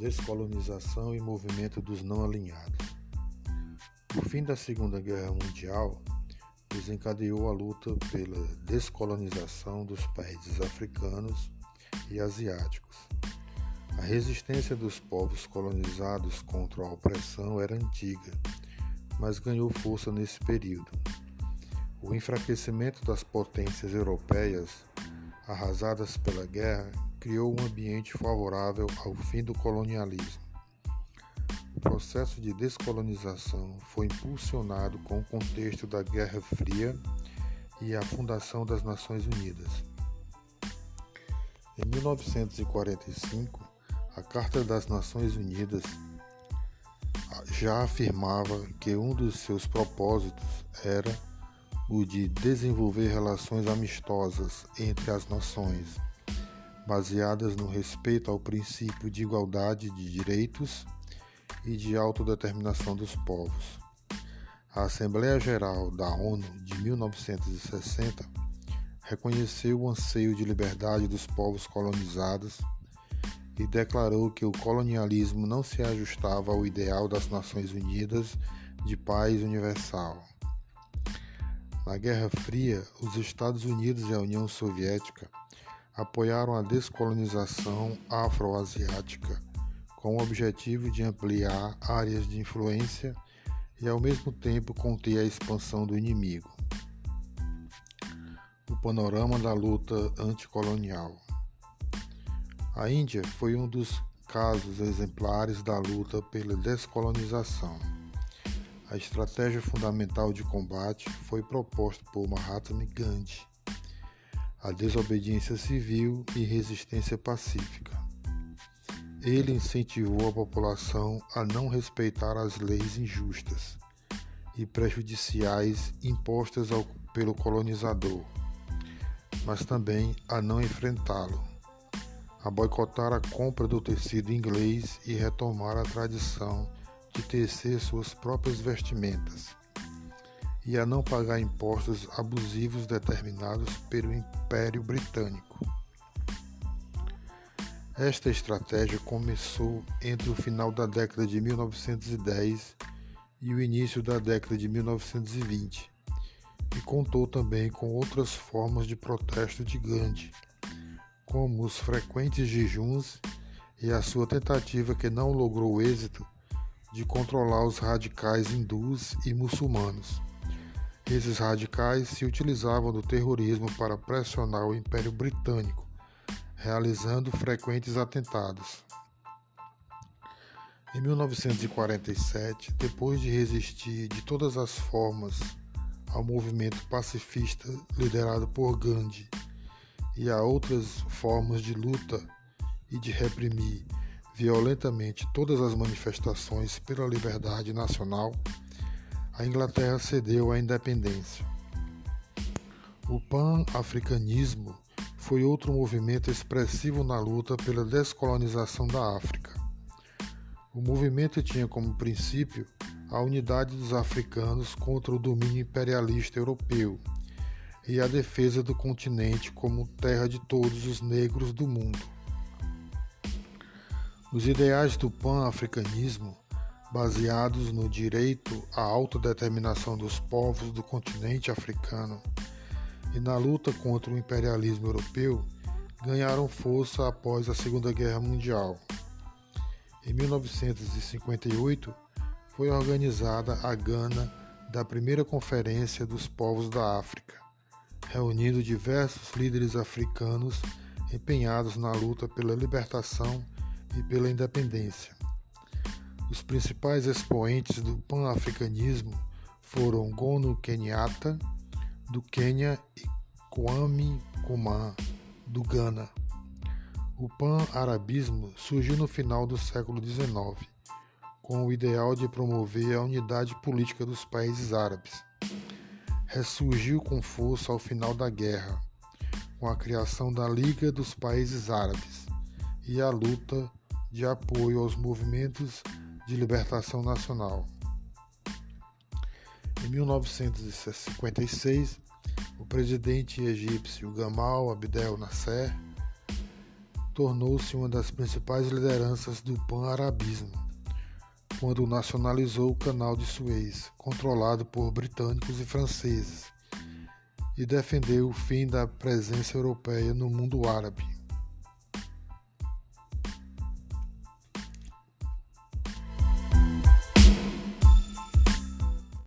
descolonização e movimento dos não alinhados. O fim da Segunda Guerra Mundial desencadeou a luta pela descolonização dos países africanos e asiáticos. A resistência dos povos colonizados contra a opressão era antiga, mas ganhou força nesse período. O enfraquecimento das potências europeias, arrasadas pela guerra, criou um ambiente favorável ao fim do colonialismo. O processo de descolonização foi impulsionado com o contexto da Guerra Fria e a fundação das Nações Unidas. Em 1945, a Carta das Nações Unidas já afirmava que um dos seus propósitos era o de desenvolver relações amistosas entre as nações baseadas no respeito ao princípio de igualdade de direitos e de autodeterminação dos povos. A Assembleia Geral da ONU de 1960 reconheceu o anseio de liberdade dos povos colonizados e declarou que o colonialismo não se ajustava ao ideal das Nações Unidas de paz universal. Na Guerra Fria, os Estados Unidos e a União Soviética apoiaram a descolonização afroasiática com o objetivo de ampliar áreas de influência e ao mesmo tempo conter a expansão do inimigo. O panorama da luta anticolonial. A Índia foi um dos casos exemplares da luta pela descolonização. A estratégia fundamental de combate foi proposta por Mahatma Gandhi a desobediência civil e resistência pacífica. Ele incentivou a população a não respeitar as leis injustas e prejudiciais impostas ao, pelo colonizador, mas também a não enfrentá-lo, a boicotar a compra do tecido inglês e retomar a tradição de tecer suas próprias vestimentas e a não pagar impostos abusivos determinados pelo Império Britânico. Esta estratégia começou entre o final da década de 1910 e o início da década de 1920 e contou também com outras formas de protesto de Gandhi, como os frequentes jejuns e a sua tentativa que não logrou êxito de controlar os radicais hindus e muçulmanos. Esses radicais se utilizavam do terrorismo para pressionar o Império Britânico, realizando frequentes atentados. Em 1947, depois de resistir de todas as formas ao movimento pacifista liderado por Gandhi e a outras formas de luta e de reprimir violentamente todas as manifestações pela liberdade nacional, a Inglaterra cedeu a independência. O pan-africanismo foi outro movimento expressivo na luta pela descolonização da África. O movimento tinha como princípio a unidade dos africanos contra o domínio imperialista europeu e a defesa do continente como terra de todos os negros do mundo. Os ideais do pan-africanismo baseados no direito à autodeterminação dos povos do continente africano e na luta contra o imperialismo europeu, ganharam força após a Segunda Guerra Mundial. Em 1958, foi organizada a Gana da primeira Conferência dos Povos da África, reunindo diversos líderes africanos empenhados na luta pela libertação e pela independência. Os principais expoentes do pan-africanismo foram Gono Kenyatta, do Quênia, e Kwame Nkrumah, do Ghana. O pan-arabismo surgiu no final do século XIX, com o ideal de promover a unidade política dos países árabes. Ressurgiu com força ao final da guerra, com a criação da Liga dos Países Árabes e a luta de apoio aos movimentos de libertação nacional. Em 1956, o presidente egípcio Gamal Abdel Nasser tornou-se uma das principais lideranças do pan-arabismo, quando nacionalizou o Canal de Suez, controlado por britânicos e franceses, e defendeu o fim da presença europeia no mundo árabe.